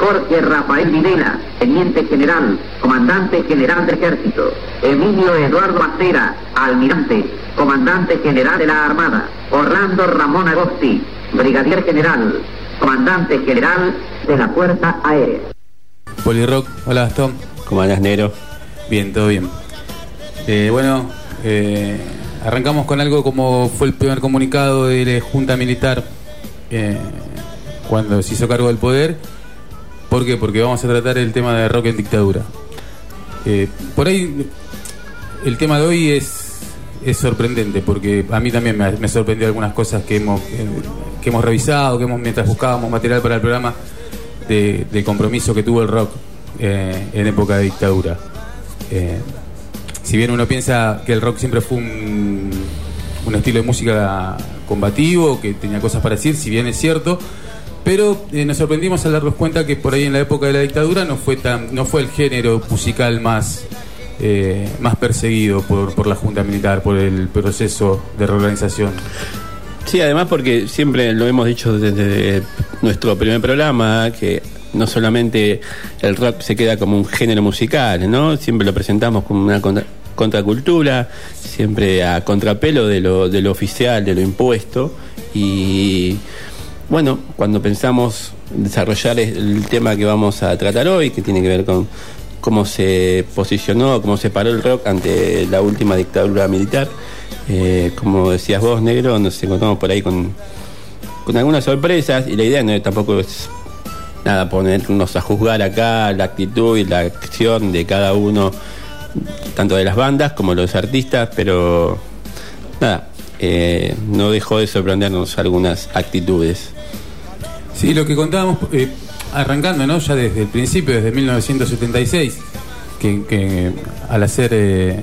Jorge Rafael Videla, Teniente General, Comandante General del Ejército. Emilio Eduardo Acera, Almirante, Comandante General de la Armada. Orlando Ramón Agosti, Brigadier General, Comandante General de la Fuerza Aérea. Polirock, hola Gastón. ¿Cómo andas, Nero? Bien, todo bien. Eh, bueno, eh, arrancamos con algo como fue el primer comunicado de la Junta Militar eh, cuando se hizo cargo del poder. ¿Por qué? Porque vamos a tratar el tema de rock en dictadura. Eh, por ahí el tema de hoy es, es sorprendente, porque a mí también me, me sorprendió algunas cosas que hemos, eh, que hemos revisado, que hemos mientras buscábamos material para el programa, de, compromiso que tuvo el rock eh, en época de dictadura. Eh, si bien uno piensa que el rock siempre fue un, un estilo de música combativo, que tenía cosas para decir, si bien es cierto, pero eh, nos sorprendimos al darnos cuenta que por ahí en la época de la dictadura no fue tan, no fue el género musical más, eh, más perseguido por, por la Junta Militar, por el proceso de reorganización. Sí, además porque siempre lo hemos dicho desde nuestro primer programa, que no solamente el rock se queda como un género musical, ¿no? Siempre lo presentamos como una contra- contracultura, siempre a contrapelo de lo, de lo oficial, de lo impuesto. Y bueno, cuando pensamos desarrollar el tema que vamos a tratar hoy, que tiene que ver con cómo se posicionó, cómo se paró el rock ante la última dictadura militar, eh, como decías vos, negro, nos encontramos por ahí con, con algunas sorpresas y la idea no tampoco es nada ponernos a juzgar acá la actitud y la acción de cada uno, tanto de las bandas como los artistas, pero nada, eh, no dejó de sorprendernos algunas actitudes. Sí, lo que contábamos, eh, arrancando, ¿no? Ya desde el principio, desde 1976, que, al hacer, eh,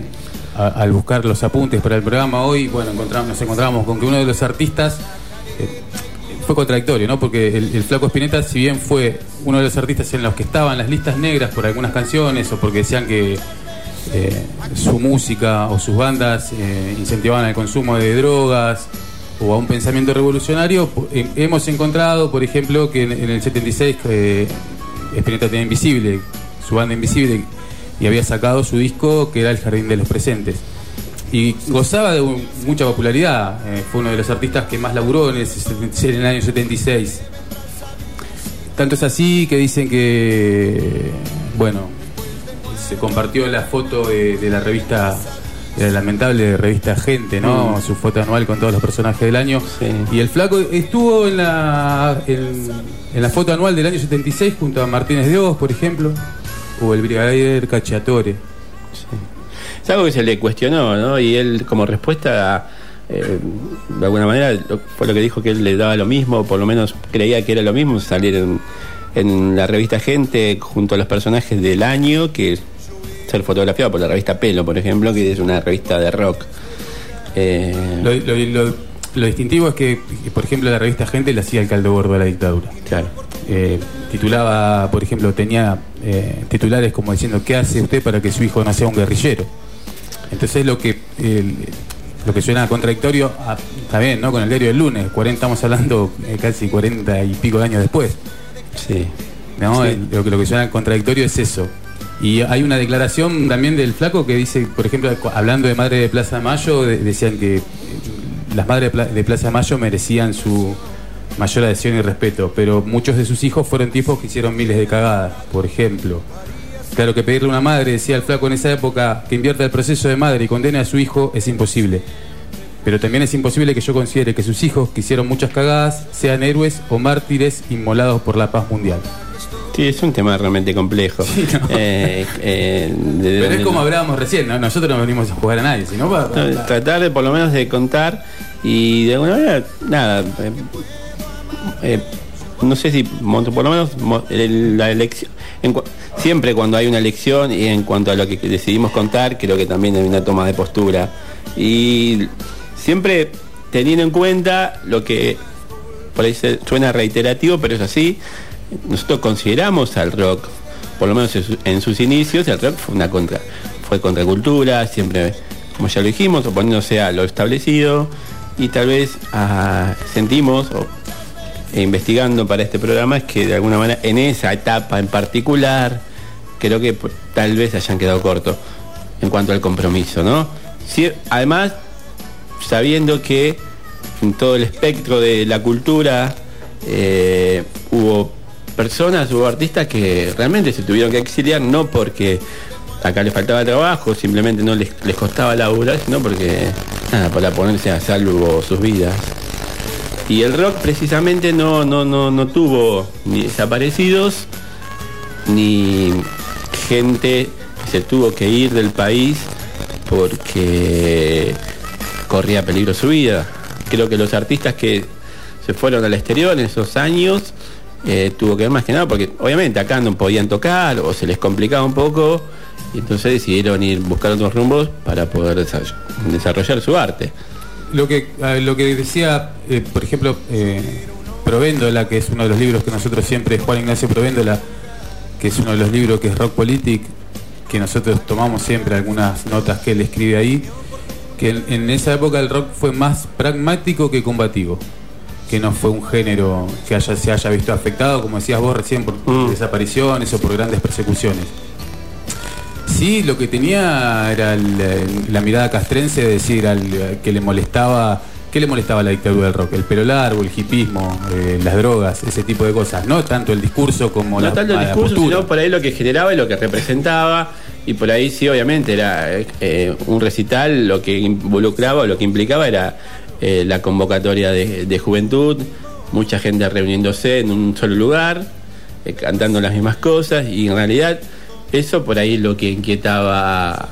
al buscar los apuntes para el programa hoy, bueno, encontramos, nos encontramos con que uno de los artistas eh, fue contradictorio, ¿no? Porque el, Flaco Spinetta, si bien fue uno de los artistas en los que estaban las listas negras por algunas canciones o porque decían que eh, su música o sus bandas eh, incentivaban el consumo de drogas o a un pensamiento revolucionario, eh, hemos encontrado, por ejemplo, que en, el 76 eh, Spinetta tenía Invisible, su banda Invisible, y había sacado su disco que era El Jardín de los Presentes. Y gozaba de mucha popularidad, fue uno de los artistas que más laburó en, en el año 76. Tanto es así que dicen que, bueno, se compartió la foto de, de la revista, de la lamentable revista Gente, ¿no? Su foto anual con todos los personajes del año. Sí. Y el flaco estuvo en la, en, en la foto anual del año 76 junto a Martínez de Oz, por ejemplo, o el brigadier Cacciatore. Es algo que se le cuestionó, ¿no? Y él, como respuesta, eh, de alguna manera, lo- fue lo que dijo que él le daba lo mismo, por lo menos creía que era lo mismo salir en, en la revista Gente junto a los personajes del año que ser fotografiado por la revista Pelo, por ejemplo, que es una revista de rock. Eh, Lo, lo- lo- lo distintivo es que, por ejemplo, la revista Gente le hacía el caldo gordo a la dictadura. claro. Eh, titulaba, por ejemplo, tenía eh, titulares como diciendo ¿qué hace usted para que su hijo no sea un guerrillero? Entonces lo que lo que suena contradictorio, ah, está bien, ¿no? Con el diario del lunes, 40, estamos hablando casi 40 y pico de años después. Sí. ¿no? Sí. El- lo, que, lo que suena contradictorio es eso. Y hay una declaración también del flaco que dice, por ejemplo, hablando de Madre de Plaza Mayo, de- decían que eh, las madres de Pla- de Plaza Mayo merecían su mayor adhesión y respeto, pero muchos de sus hijos fueron tipos que hicieron miles de cagadas, por ejemplo. Claro que pedirle a una madre, decía el flaco en esa época, que invierta el proceso de madre y condene a su hijo es imposible. Pero también es imposible que yo considere que sus hijos, que hicieron muchas cagadas, sean héroes o mártires inmolados por la paz mundial. Sí, es un tema realmente complejo. ¿no? Eh, eh, de- Pero es como hablábamos recién, ¿no? nosotros no venimos a jugar a nadie, sino para... No, tratar de por lo menos de contar y de alguna manera, nada, eh, no sé si, por lo menos la elección, siempre cuando hay una elección y en cuanto a lo que decidimos contar, creo que también hay una toma de postura. Y siempre teniendo en cuenta lo que por ahí suena reiterativo, pero es así, nosotros consideramos al rock, por lo menos en sus inicios, el rock fue una contra, fue contracultura, siempre, como ya lo dijimos, oponiéndose a lo establecido, y tal vez ah, sentimos, e investigando para este programa, es que de alguna manera en esa etapa en particular, creo que tal vez hayan quedado cortos en cuanto al compromiso, ¿no? además, sabiendo que en todo el espectro de la cultura eh, hubo personas, hubo artistas que realmente se tuvieron que exiliar, no porque acá les faltaba trabajo, simplemente no les, les costaba laburar, sino porque, nada, para ponerse a salvo sus vidas. Y el rock precisamente no, no, no, no tuvo ni desaparecidos, ni gente se tuvo que ir del país porque corría peligro su vida. Creo que los artistas que se fueron al exterior en esos años eh, tuvo que ver más que nada porque obviamente acá no podían tocar o se les complicaba un poco y entonces decidieron ir buscar otros rumbos para poder desarrollar su arte. Lo que, lo que decía, eh, por ejemplo, eh, Provéndola, que es uno de los libros que nosotros siempre, Juan Ignacio Provéndola, que es uno de los libros que es Rock Politic, que nosotros tomamos siempre algunas notas que él escribe ahí, que en, esa época el rock fue más pragmático que combativo, que no fue un género que haya, se haya visto afectado, como decías vos recién, por mm. desapariciones o por grandes persecuciones. Sí, lo que tenía era la mirada castrense de decir al que le molestaba, ¿qué le molestaba la dictadura del rock? El pelo largo, el hipismo, eh, las drogas, ese tipo de cosas. No tanto el discurso como no tanto el discurso, sino por ahí lo que generaba y lo que representaba. Y por ahí sí, obviamente, era eh, un recital, lo que involucraba o lo que implicaba era eh, la convocatoria de, juventud, mucha gente reuniéndose en un solo lugar, cantando las mismas cosas y en realidad eso por ahí lo que inquietaba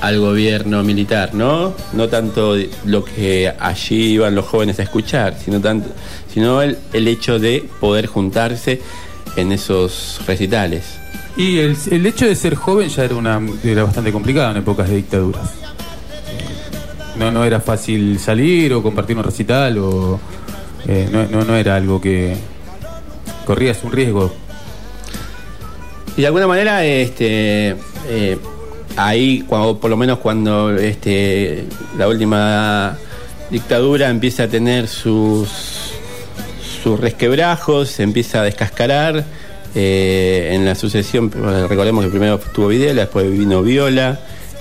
al gobierno militar, ¿no? No tanto lo que allí iban los jóvenes a escuchar, sino tanto, sino el, hecho de poder juntarse en esos recitales. Y el, hecho de ser joven ya era una era bastante complicado en épocas de dictaduras. No, no era fácil salir o compartir un recital o eh, no, no, era algo que corrías un riesgo y de alguna manera, este, eh, ahí, cuando, por lo menos cuando este, la última dictadura empieza a tener sus, sus resquebrajos, se empieza a descascarar. Eh, en la sucesión, recordemos que primero estuvo Videla, después vino Viola,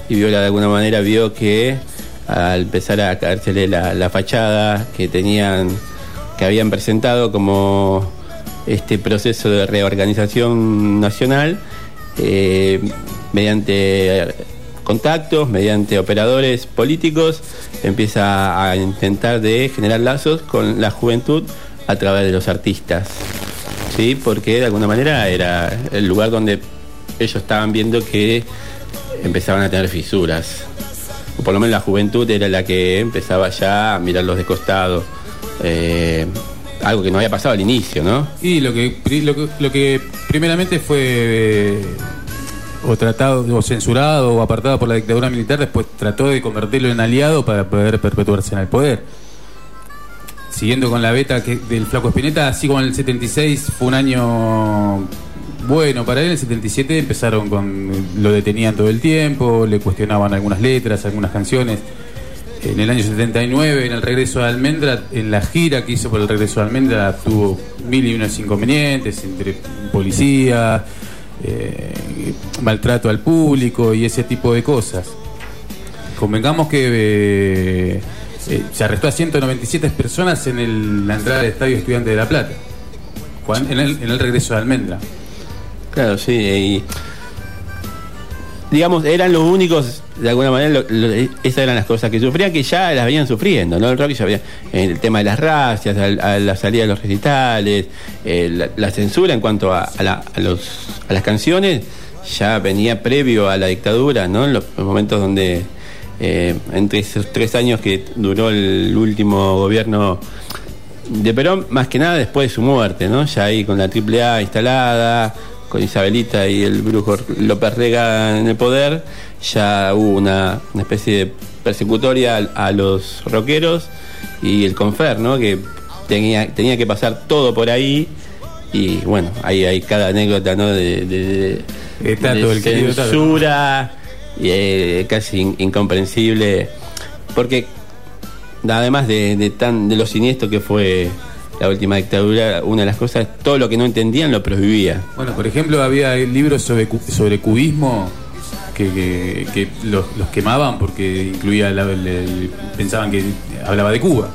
y Viola de alguna manera vio que al empezar a caérsele la, la fachada que tenían, que habían presentado como este proceso de reorganización nacional eh, mediante contactos, mediante operadores políticos, empieza a intentar de generar lazos con la juventud a través de los artistas. ¿Sí? Porque de alguna manera era el lugar donde ellos estaban viendo que empezaban a tener fisuras. O por lo menos la juventud era la que empezaba ya a mirarlos de costado. Eh, algo que no había pasado al inicio, ¿no? Y lo que, lo que, primeramente fue eh, o tratado o censurado o apartado por la dictadura militar, después trató de convertirlo en aliado para poder perpetuarse en el poder. Siguiendo con la beta que, del Flaco Espineta, así como en el 76 fue un año bueno para él, en el 77 empezaron con. lo detenían todo el tiempo, le cuestionaban algunas letras, algunas canciones en el año 79, en el regreso de Almendra, en la gira que hizo por el regreso de Almendra, tuvo mil y unos inconvenientes entre policía, eh, maltrato al público y ese tipo de cosas. Convengamos que eh, eh, se arrestó a 197 personas en la entrada del Estadio Estudiante de La Plata, en el, en el regreso de Almendra. Claro, sí, y digamos, eran los únicos, de alguna manera, esas eran las cosas que sufrían, que ya las venían sufriendo, ¿no? El rock ya había, el tema de las racias, a, la salida de los recitales, eh, la, censura en cuanto a, los, a las canciones, ya venía previo a la dictadura, ¿no? En los, momentos donde, eh, entre esos tres años que duró el último gobierno de Perón, más que nada después de su muerte, ¿no? Ya ahí con la AAA instalada, con Isabelita y el brujo López Rega en el poder, ya hubo una, especie de persecutoria a, los rockeros y el Confer, ¿no? Que tenía, tenía que pasar todo por ahí y bueno, ahí hay cada anécdota, ¿no? De, de, de censura, y, eh, casi incomprensible, porque además de, tan de lo siniestro que fue la última dictadura, una de las cosas, todo lo que no entendían lo prohibía. Bueno, por ejemplo, había libros sobre, sobre cubismo que, que, los, quemaban porque incluía, pensaban que hablaba de Cuba.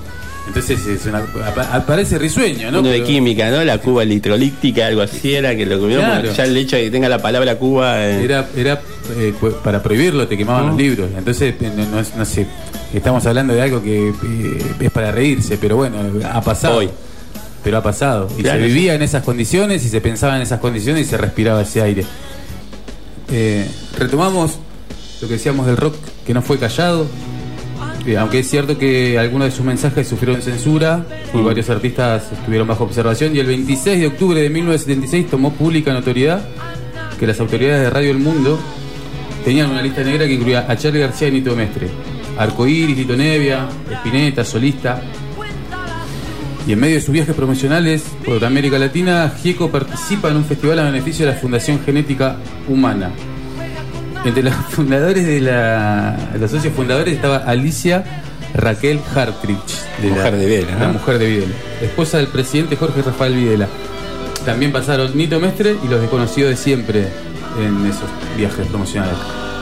Entonces es una, aparece risueño, ¿no? Uno de química, ¿no? La Cuba litrolíctica, algo así era que lo comió. Ya el hecho de que tenga la palabra Cuba. Eh. Era, era eh, para prohibirlo, te quemaban los libros. Entonces, eh, no, no, sé, estamos hablando de algo que es para reírse, pero bueno, ha pasado. Hoy. Pero ha pasado. Y se vivía en esas condiciones y se pensaba en esas condiciones y se respiraba ese aire. retomamos lo que decíamos del rock que no fue callado, aunque es cierto que algunos de sus mensajes sufrieron censura y mm. varios artistas estuvieron bajo observación, y el 26 de octubre de 1976 tomó pública notoriedad que las autoridades de Radio El Mundo tenían una lista negra que incluía a Charlie García y Nito Mestre, Arcoíris, Lito Nevia, Espineta, Solista. Y en medio de sus viajes promocionales por América Latina, Gieco participa en un festival a beneficio de la Fundación Genética Humana, entre los fundadores de la. Los socios fundadores estaba Alicia Raquel Hartrich. De mujer de Videla. La mujer de Videla. Esposa del presidente Jorge Rafael Videla. También pasaron Nito Mestre y los desconocidos de siempre en esos viajes promocionales.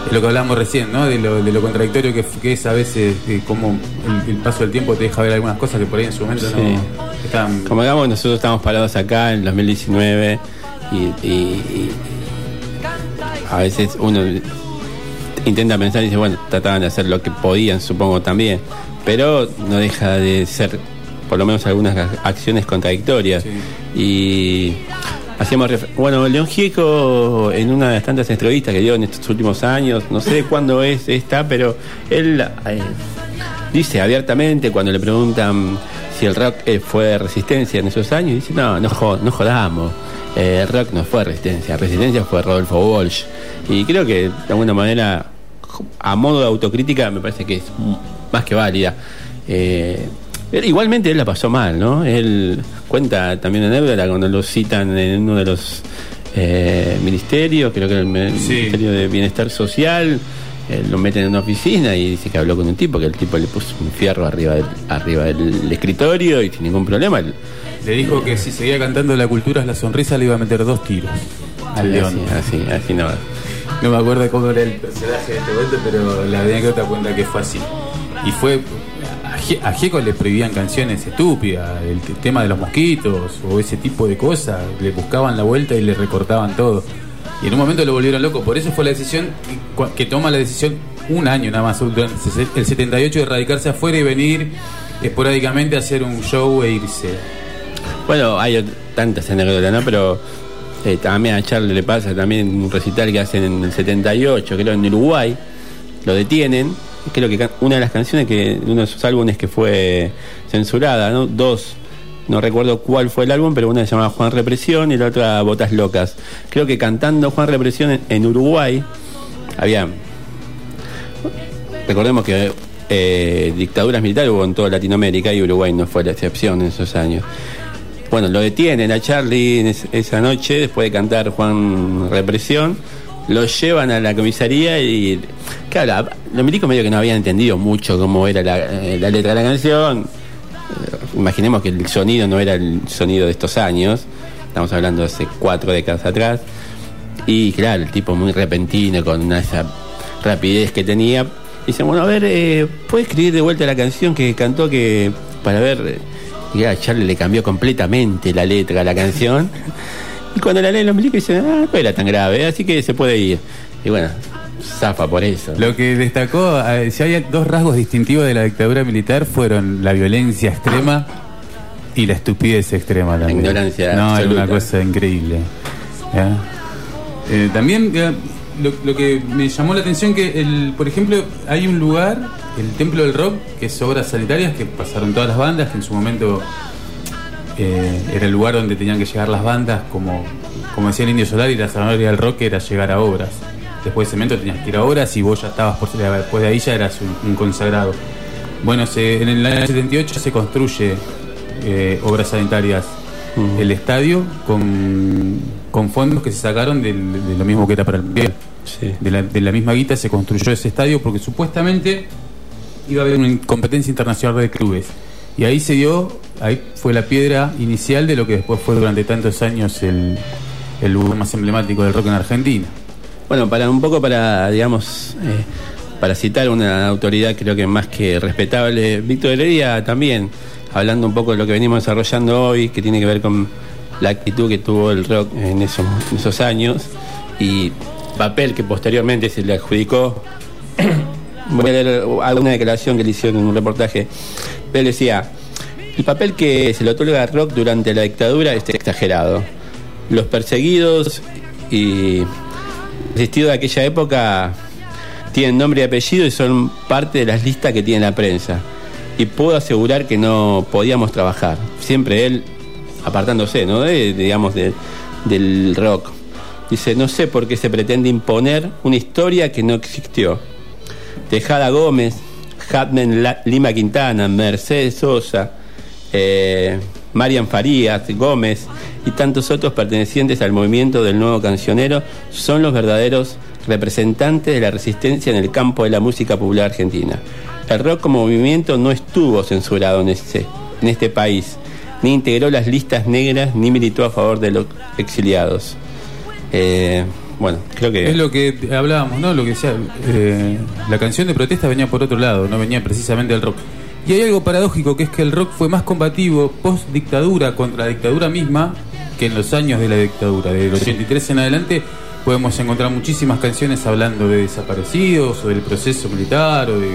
Es lo que hablamos recién, ¿no? De lo, de lo contradictorio que, es a veces, cómo el, paso del tiempo te deja ver algunas cosas que por ahí en su momento no están. Como digamos, nosotros estamos parados acá en 2019 y a veces uno intenta pensar y dice, bueno, trataban de hacer lo que podían, supongo también, pero no deja de ser por lo menos algunas acciones contradictorias. Y hacíamos bueno, León Gieco en una de las tantas entrevistas que dio en estos últimos años, no sé cuándo es esta, pero él eh, dice abiertamente cuando le preguntan si el rock eh, fue resistencia en esos años, dice, no, no, no jodamos. Eh, el rock no fue resistencia, resistencia fue Rodolfo Walsh. Y creo que de alguna manera, a modo de autocrítica, me parece que es más que válida. Eh, igualmente él la pasó mal, ¿no? Él cuenta también en anécdota cuando lo citan en uno de los eh, ministerios, creo que el Ministerio de Bienestar Social, lo meten en una oficina y dice que habló con un tipo, que el tipo le puso un fierro arriba del, arriba del escritorio y sin ningún problema. Le dijo que si seguía cantando La cultura es la sonrisa le iba a meter dos tiros al león. Así, así, no. No me acuerdo cómo era el personaje de este momento, pero la anécdota cuenta que fue así. Y fue. A Gieco le prohibían canciones estúpidas, el tema de los mosquitos o ese tipo de cosas. Le buscaban la vuelta y le recortaban todo. Y en un momento lo volvieron loco. Por eso fue la decisión que toma la decisión un año nada más, el 78 de radicarse afuera y venir esporádicamente a hacer un show e irse. Bueno, hay tantas anécdotas, ¿no? Pero eh, también a Charlie le pasa también un recital que hacen en el 78, creo en Uruguay, lo detienen. Creo que una de las canciones que, uno de sus álbumes que fue censurada, ¿no? Dos, no recuerdo cuál fue el álbum, pero una se llamaba Juan Represión y la otra Botas Locas. Creo que cantando Juan Represión en, Uruguay, había. Recordemos que eh, dictaduras militares hubo en toda Latinoamérica y Uruguay no fue la excepción en esos años. Bueno, lo detienen a Charlie esa noche, después de cantar Juan Represión, lo llevan a la comisaría y, claro, los milicos medio que no habían entendido mucho cómo era la, eh, letra de la canción. Eh, imaginemos que el sonido no era el sonido de estos años, estamos hablando de hace cuatro décadas atrás. Y claro, el tipo muy repentino, con esa rapidez que tenía. Dice, bueno, a ver, eh, ¿puedes escribir de vuelta la canción que cantó que para ver y a Charlie le cambió completamente la letra a la canción. Y cuando la leen los milicos dicen, ah, no era tan grave, así que se puede ir. Y bueno, zafa por eso. Lo que destacó, si hay dos rasgos distintivos de la dictadura militar, fueron la violencia extrema y la estupidez extrema también. La ignorancia. No, es una cosa increíble. Eh, también lo, que me llamó la atención que, el, por ejemplo, hay un lugar, el Templo del Rock, que es obras sanitarias que pasaron todas las bandas, que en su momento eh, era el lugar donde tenían que llegar las bandas, como, como decía el Indio Solar, y la zanahoria del rock era llegar a obras. Después de cemento tenías que ir a obras y vos ya estabas, por, después de ahí ya eras un, consagrado. Bueno, en el año 78 se construye eh, obras sanitarias el estadio con, con, fondos que se sacaron de lo mismo que era para el de, la, de la misma guita se construyó ese estadio porque supuestamente iba a haber una competencia internacional de clubes. Y ahí se dio, ahí fue la piedra inicial de lo que después fue durante tantos años el, el lugar más emblemático del rock en Argentina. Bueno, para un poco para, digamos, eh, para citar una autoridad creo que más que respetable, Víctor Heredia también, hablando un poco de lo que venimos desarrollando hoy, que tiene que ver con la actitud que tuvo el rock en esos, esos años y papel que posteriormente se le adjudicó. Voy a leer alguna declaración que le hicieron en un reportaje. Él decía, el papel que se le otorga al rock durante la dictadura es exagerado. Los perseguidos y asistidos de aquella época tienen nombre y apellido y son parte de las listas que tiene la prensa. Y puedo asegurar que no podíamos trabajar. Siempre él apartándose, ¿no? digamos, del rock. Dice, no sé por qué se pretende imponer una historia que no existió. Tejada Gómez, Hatman Lima Quintana, Mercedes Sosa, eh, Marian Farías, Gómez y tantos otros pertenecientes al movimiento del nuevo cancionero son los verdaderos representantes de la resistencia en el campo de la música popular argentina. El rock como movimiento no estuvo censurado en este, en este país, ni integró las listas negras, ni militó a favor de los exiliados. Eh, bueno, creo que... Es lo que hablábamos, ¿no? Lo que decía, eh, la canción de protesta venía por otro lado, no venía precisamente del rock. Y hay algo paradójico, que es que el rock fue más combativo post dictadura contra la dictadura misma que en los años de la dictadura. Del 83 en adelante podemos encontrar muchísimas canciones hablando de desaparecidos o del proceso militar o de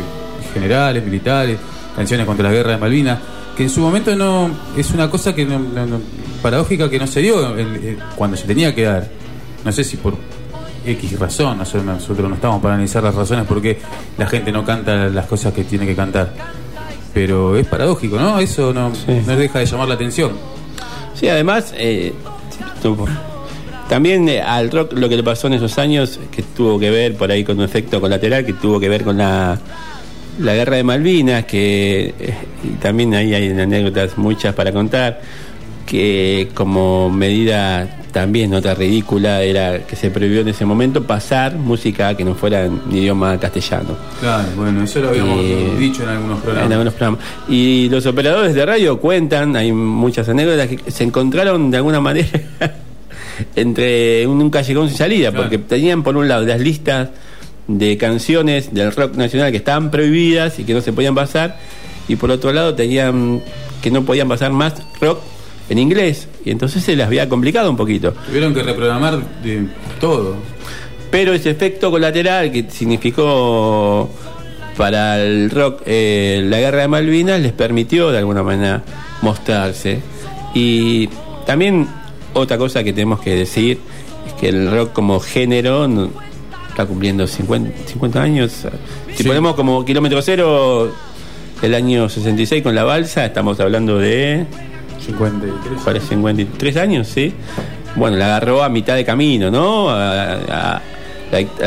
generales militares, canciones contra la guerra de Malvinas, que en su momento no es una cosa que no, paradójica que no se dio cuando se tenía que dar. No sé si por X razón, nosotros no estamos para analizar las razones por qué la gente no canta las cosas que tiene que cantar. Pero es paradójico, ¿no? Eso no, no deja de llamar la atención. Sí, además, eh, también eh, al rock lo que le pasó en esos años, que tuvo que ver por ahí con un efecto colateral, que tuvo que ver con la, la guerra de Malvinas, que eh, también ahí hay anécdotas muchas para contar, que como medida también nota ridícula era que se prohibió en ese momento pasar música que no fuera en idioma castellano. Claro, bueno, eso lo habíamos dicho en algunos programas. En algunos programas. Y los operadores de radio cuentan, hay muchas anécdotas, que se encontraron de alguna manera entre un, callejón sin salida, porque tenían por un lado las listas de canciones del rock nacional que estaban prohibidas y que no se podían pasar, y por otro lado tenían que no podían pasar más rock en inglés y entonces se les había complicado un poquito. Tuvieron que reprogramar de todo. Pero ese efecto colateral que significó para el rock eh, la guerra de Malvinas les permitió de alguna manera mostrarse. Y también otra cosa que tenemos que decir es que el rock como género está cumpliendo 50, 50 años. Si ponemos como kilómetro cero el año 66 con la balsa, estamos hablando de 53. 53 años, sí. Bueno, la agarró a mitad de camino, ¿no? la,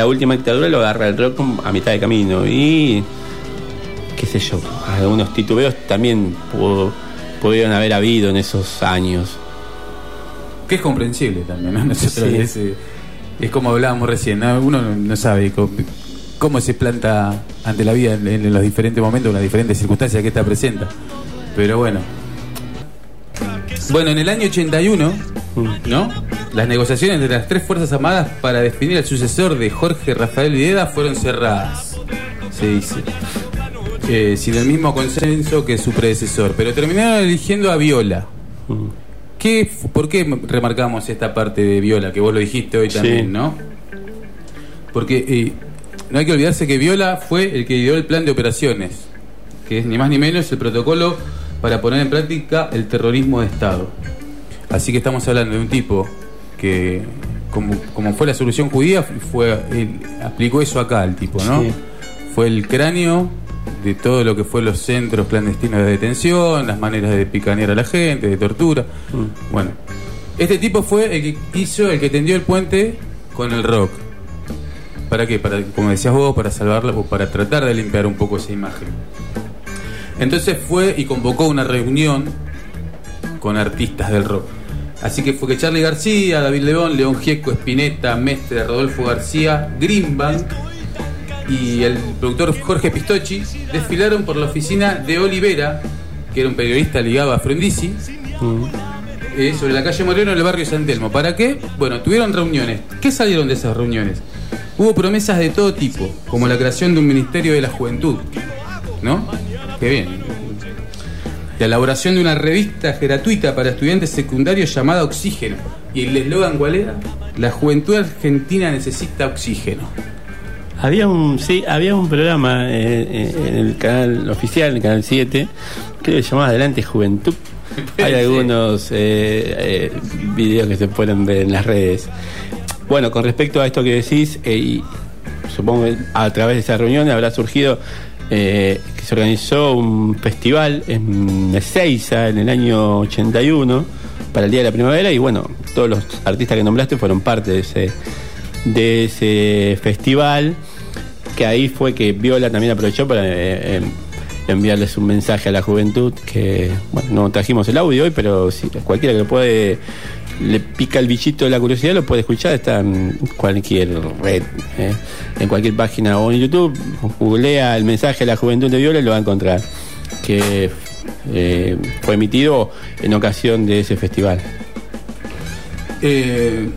última dictadura lo agarra el rock a mitad de camino. Y, qué sé yo, algunos titubeos también pudieron haber habido en esos años. Que es comprensible también, ¿no? es, es, como hablábamos recién, uno no sabe cómo, se planta ante la vida en, en los diferentes momentos, en las diferentes circunstancias que está presenta. Pero bueno, bueno, en el año 81, ¿no? Las negociaciones de las tres Fuerzas Armadas para definir al sucesor de Jorge Rafael Videla fueron cerradas, se dice. Eh, sin el mismo consenso que su predecesor, pero terminaron eligiendo a Viola. ¿Qué, ¿Por qué remarcamos esta parte de Viola, que vos lo dijiste hoy también, no? Porque eh, no hay que olvidarse que Viola fue el que dio el plan de operaciones, que es ni más ni menos el protocolo para poner en práctica el terrorismo de Estado. Así que estamos hablando de un tipo que, como, fue la solución judía, fue, aplicó eso acá el tipo, ¿no? Fue el cráneo de todo lo que fue los centros clandestinos de detención, las maneras de picanear a la gente, de tortura. Mm. Bueno, este tipo fue el que hizo, el que tendió el puente con el rock. ¿Para qué? Para, como decías vos, para salvarla o para tratar de limpiar un poco esa imagen. Entonces fue y convocó una reunión con artistas del rock. Así que fue que Charlie García, David León, León Gieco, Espineta, Mestre, Rodolfo García, Greenbank y el productor Jorge Pistocchi desfilaron por la oficina de Olivera, que era un periodista ligado a Frondizi, eh, sobre la calle Moreno en el barrio San Telmo. ¿Para qué? Bueno, tuvieron reuniones. ¿Qué salieron de esas reuniones? Hubo promesas de todo tipo, como la creación de un Ministerio de la Juventud, ¿no? Qué bien. La elaboración de una revista gratuita para estudiantes secundarios llamada Oxígeno. ¿Y el eslogan cuál era? La juventud argentina necesita oxígeno. Había un, sí, había un programa eh, eh, en el canal oficial, en el canal 7, que se llamaba Adelante Juventud. Hay algunos eh, videos que se pueden ver en las redes. Bueno, con respecto a esto que decís, y supongo que a través de esa reunión habrá surgido eh, que se organizó un festival en Ezeiza en el año 81 para el Día de la Primavera y bueno, todos los artistas que nombraste fueron parte de ese, de ese festival que ahí fue que Viola también aprovechó para eh, eh, enviarles un mensaje a la juventud que bueno no trajimos el audio hoy pero si cualquiera que lo puede le pica el bichito de la curiosidad lo puede escuchar está en cualquier red eh, en cualquier página o en YouTube. Googlea el mensaje a la juventud de Viola y lo va a encontrar que eh, fue emitido en ocasión de ese festival. Eh,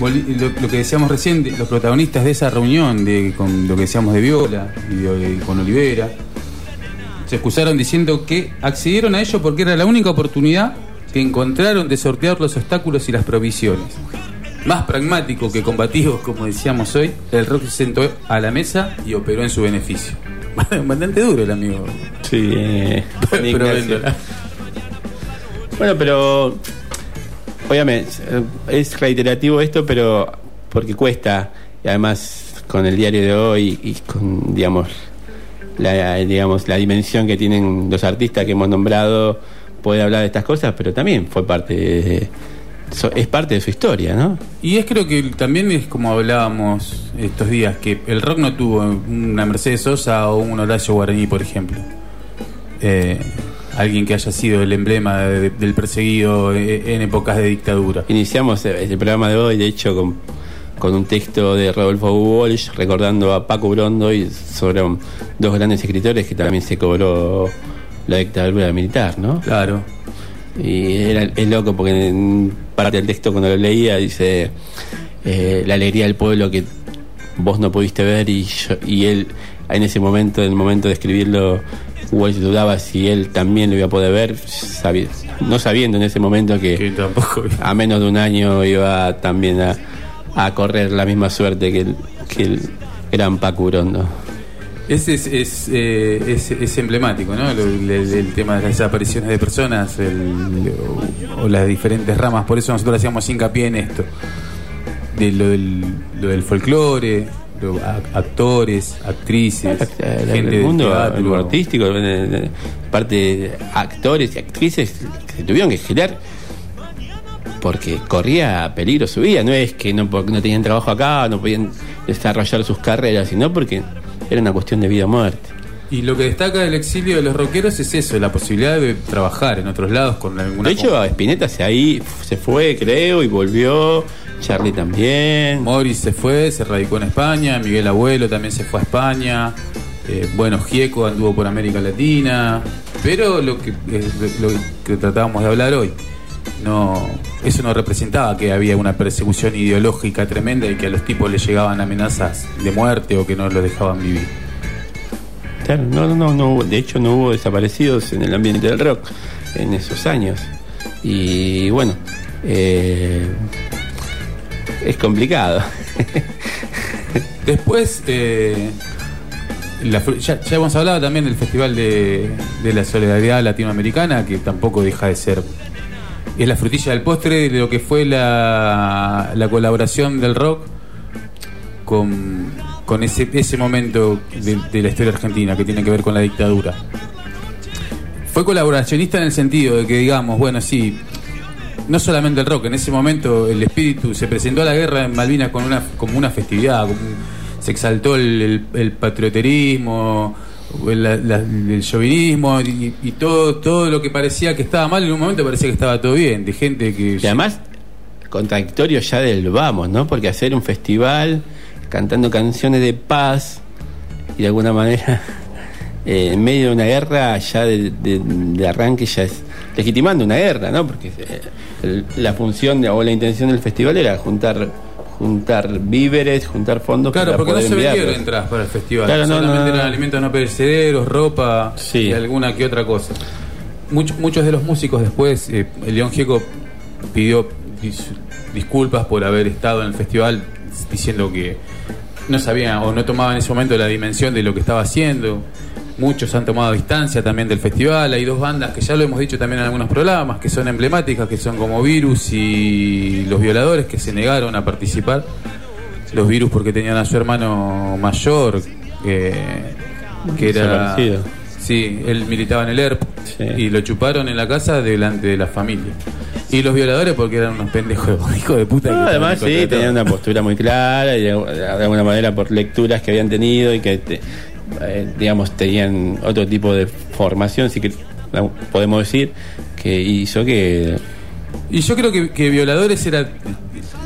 lo, que decíamos recién, de- los protagonistas de esa reunión, de, con lo que decíamos de Viola y de- con Olivera, se excusaron diciendo que accedieron a ello porque era la única oportunidad que encontraron de sortear los obstáculos y las provisiones. Más pragmático que combativo, como decíamos hoy, el rock se sentó a la mesa y operó en su beneficio. Bastante duro el amigo. sí eh, Pero. Bueno, pero obviamente es reiterativo esto, pero porque cuesta y además con el diario de hoy y con digamos la digamos la dimensión que tienen los artistas que hemos nombrado puede hablar de estas cosas, pero también fue parte de, es parte de su historia, ¿no? Y es creo que también es como hablábamos estos días, que el rock no tuvo una Mercedes Sosa o un Horacio Guaraní, por ejemplo. Eh, alguien que haya sido el emblema de- del perseguido en épocas de dictadura. Iniciamos eh, el programa de hoy, de hecho, con, con un texto de Rodolfo Walsh recordando a Paco Brondo y sobre dos grandes escritores que también se cobró la dictadura militar, ¿no? Claro. Y era, es loco porque en parte del texto cuando lo leía dice eh, la alegría del pueblo que vos no pudiste ver y, yo- y él en ese momento, en el momento de escribirlo, Walsh dudaba si él también lo iba a poder ver, sabi- no sabiendo en ese momento Que tampoco. a menos de un año iba también a, a correr la misma suerte que el, que el gran Paco Brondo. Ese es, es, eh, es- es emblemático, ¿no? El, el tema de las desapariciones de personas el- o, o las diferentes ramas. Por eso nosotros hacíamos hincapié en esto. De lo del, lo del folclore, lo- a- actores, actrices, el, gente el de mundo teatro. artístico, eh, eh, parte de actores y actrices que se tuvieron que girar porque corría peligro su vida. No es que no, porque no tenían trabajo acá, no podían desarrollar sus carreras, sino porque era una cuestión de vida o muerte. Y lo que destaca del exilio de los rockeros es eso, la posibilidad de trabajar en otros lados con alguna De hecho, Spinetta se ahí se fue, creo, y volvió. Charlie también. Morris se fue, se radicó en España, Miguel Abuelo también se fue a España, eh, bueno, Gieco anduvo por América Latina, pero lo que, eh, lo que tratábamos de hablar hoy, no, eso no representaba que había una persecución ideológica tremenda y que a los tipos les llegaban amenazas de muerte o que no los dejaban vivir. Claro, no, no, no, de hecho no hubo desaparecidos en el ambiente del rock en esos años. Y bueno, eh, es complicado. Después, eh, la ya, ya hemos hablado también del Festival de, de la Solidaridad Latinoamericana, que tampoco deja de ser. Es la frutilla del postre de lo que fue la, la colaboración del rock con, con ese, ese momento de, la historia argentina que tiene que ver con la dictadura. Fue colaboracionista en el sentido de que, digamos, bueno, sí, no solamente el rock, en ese momento el espíritu se presentó a la guerra en Malvinas con una, como una festividad, como se exaltó el, el- el patrioterismo, el chauvinismo y, y todo, todo lo que parecía que estaba mal en un momento parecía que estaba todo bien, de gente que... Y además, contradictorio ya del vamos, ¿no? Porque hacer un festival cantando canciones de paz y de alguna manera eh, en medio de una guerra ya de, arranque ya es legitimando una guerra, ¿no? Porque eh, la función o la intención del festival era juntar juntar víveres, juntar fondos Claro, porque no se vendieron entradas para el festival. Claro, no, Solamente no, no. eran alimentos no perecederos, ropa Sí. y alguna que otra cosa. Much- muchos de los músicos después, eh, el León Gieco pidió dis- disculpas por haber estado en el festival diciendo que no sabía o no tomaba en ese momento la dimensión de lo que estaba haciendo. Muchos han tomado distancia también del festival. Hay dos bandas que ya lo hemos dicho también en algunos programas, que son emblemáticas, que son como Virus y Los Violadores, que se negaron a participar los virus porque tenían a su hermano mayor que, que era sí él militaba en el ERP Sí. y lo chuparon en la casa delante de la familia y los violadores porque eran unos pendejos hijos de puta No, además sí, tenían una postura muy clara y de, de alguna manera por lecturas que habían tenido y que, te- eh, digamos, tenían otro tipo de formación, sí que podemos decir, que hizo que... Y yo creo que, que Violadores era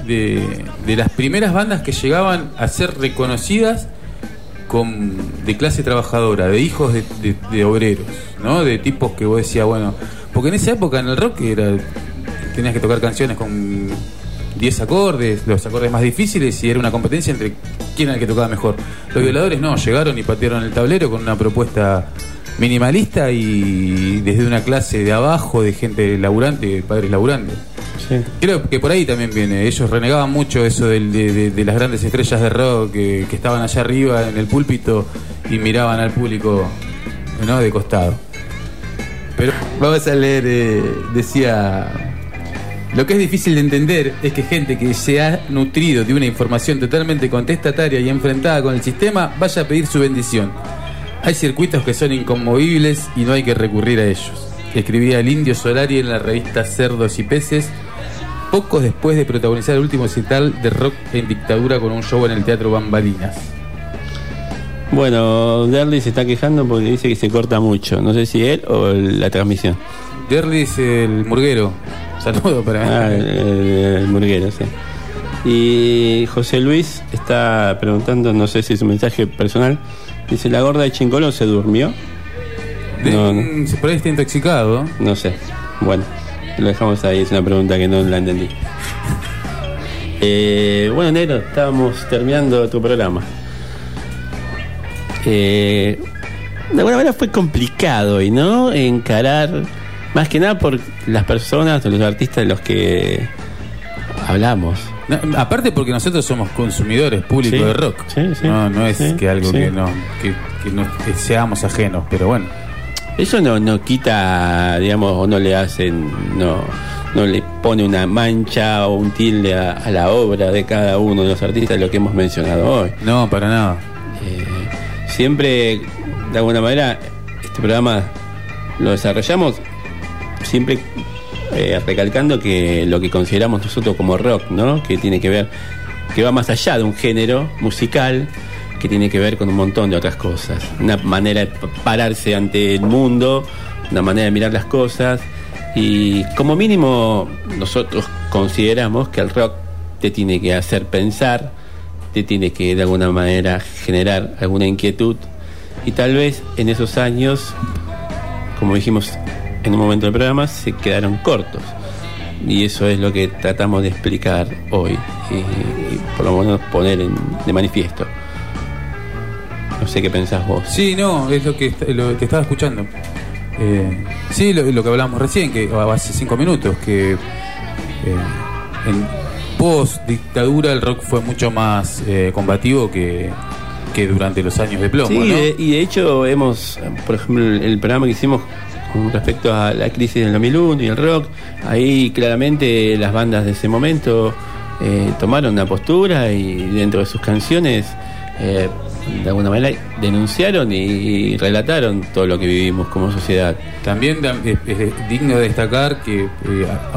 de, de las primeras bandas que llegaban a ser reconocidas con, de clase trabajadora, de hijos de, de- de obreros, ¿no? De tipos que vos decías, bueno, porque en esa época en el rock era tenías que tocar canciones con 10 acordes, los acordes más difíciles y era una competencia entre quién era el que tocaba mejor. Los violadores no, llegaron y patearon el tablero con una propuesta minimalista y desde una clase de abajo de gente laburante, padres laburantes. Sí. Creo que por ahí también viene. Ellos renegaban mucho eso del- de, de- de las grandes estrellas de rock que, que estaban allá arriba en el púlpito y miraban al público ¿no? de costado. Pero vamos a leer, eh, decía, lo que es difícil de entender es que gente que se ha nutrido de una información totalmente contestataria y enfrentada con el sistema vaya a pedir su bendición. Hay circuitos que son inconmovibles y no hay que recurrir a ellos. Escribía el indio Solari en la revista Cerdos y Peces, pocos después de protagonizar el último cital de rock en dictadura con un show en el Teatro Bambalinas. Bueno, Derly se está quejando porque dice que se corta mucho. No sé si él o la transmisión. Derly es el murguero. Saludo para Ah, el, el- el murguero, sí. Y José Luis está preguntando, no sé si es un mensaje personal, dice, ¿la gorda de Chincolón se durmió? De- no, no. Por ahí está intoxicado. No sé. Bueno, lo dejamos ahí, es una pregunta que no la entendí. Eh, bueno, Negro, estábamos terminando tu programa. Eh, de alguna manera fue complicado y no encarar, más que nada por las personas o los artistas de los que hablamos. No, aparte porque nosotros somos consumidores públicos Sí, de rock. sí, sí, no, no es que algo que no que, que no que seamos ajenos, pero bueno. Eso no, no quita, digamos, o no le hacen, no, no le pone una mancha o un tilde a, a la obra de cada uno de los artistas, lo que hemos mencionado hoy. No, para nada. Eh, siempre, de alguna manera, este programa lo desarrollamos siempre eh, recalcando que lo que consideramos nosotros como rock, ¿no? Que tiene que ver, que va más allá de un género musical, que tiene que ver con un montón de otras cosas. Una manera de pararse ante el mundo, una manera de mirar las cosas. Y como mínimo, nosotros consideramos que el rock te tiene que hacer pensar, te tiene que de alguna manera generar alguna inquietud. Y tal vez en esos años, como dijimos en un momento del programa, se quedaron cortos. Y eso es lo que tratamos de explicar hoy y, y por lo menos poner en- de manifiesto. No sé qué pensás vos. Sí, no, es lo que lo, te estaba escuchando. Eh, sí, lo, lo que hablábamos recién, que hace cinco minutos, que eh, en post dictadura el rock fue mucho más eh, combativo que, que durante los años de plomo. Sí, ¿no? y de hecho hemos, por ejemplo, el programa que hicimos con respecto a la crisis del 2001 y el rock, ahí claramente las bandas de ese momento eh, tomaron una postura y dentro de sus canciones eh, de alguna manera denunciaron y relataron todo lo que vivimos como sociedad. También es, digno de destacar que eh,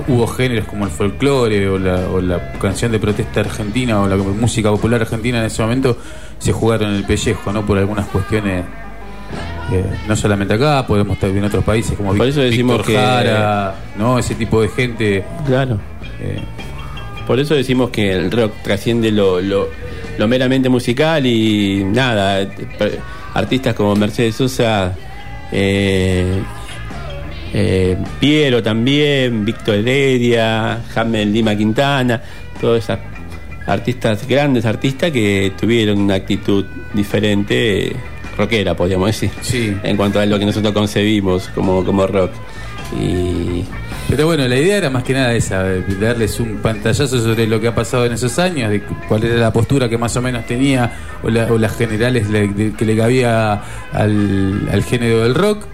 hubo géneros como el folclore o la, canción de protesta argentina o la música popular argentina en ese momento se jugaron el pellejo, ¿no? Por algunas cuestiones eh, no solamente acá, podemos estar en otros países como Por eso decimos que, ¿no? Ese tipo de gente. Claro. Eh, por eso decimos que el rock trasciende lo, lo, meramente musical y nada, artistas como Mercedes Sosa, eh, eh, Piero también, Víctor Heredia, Jamel Lima Quintana, todas esas artistas, grandes artistas que tuvieron una actitud diferente, rockera, podríamos decir, sí. en cuanto a lo que nosotros concebimos como, como rock. Y pero bueno, la idea era más que nada esa, darles un pantallazo sobre lo que ha pasado en esos años, de cuál era la postura que más o menos tenía, o, las generales que le cabía al, género del rock.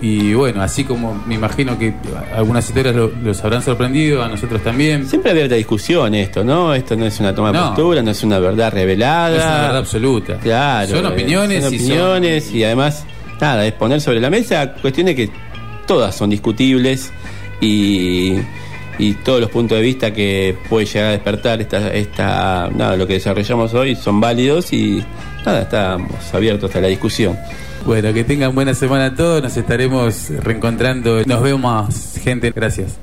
Y bueno, así como me imagino que algunas historias los habrán sorprendido, a nosotros también. Siempre había discusión esto, ¿no? Esto no es una toma de postura, no es una verdad revelada. es una verdad absoluta. Claro. Son opiniones, son opiniones y, y además, nada, es poner sobre la mesa cuestiones que todas son discutibles y, y todos los puntos de vista que puede llegar a despertar esta, esta, nada, lo que desarrollamos hoy son válidos y nada, estamos abiertos a la discusión. Bueno, que tengan buena semana todos, nos estaremos reencontrando, nos vemos gente, gracias.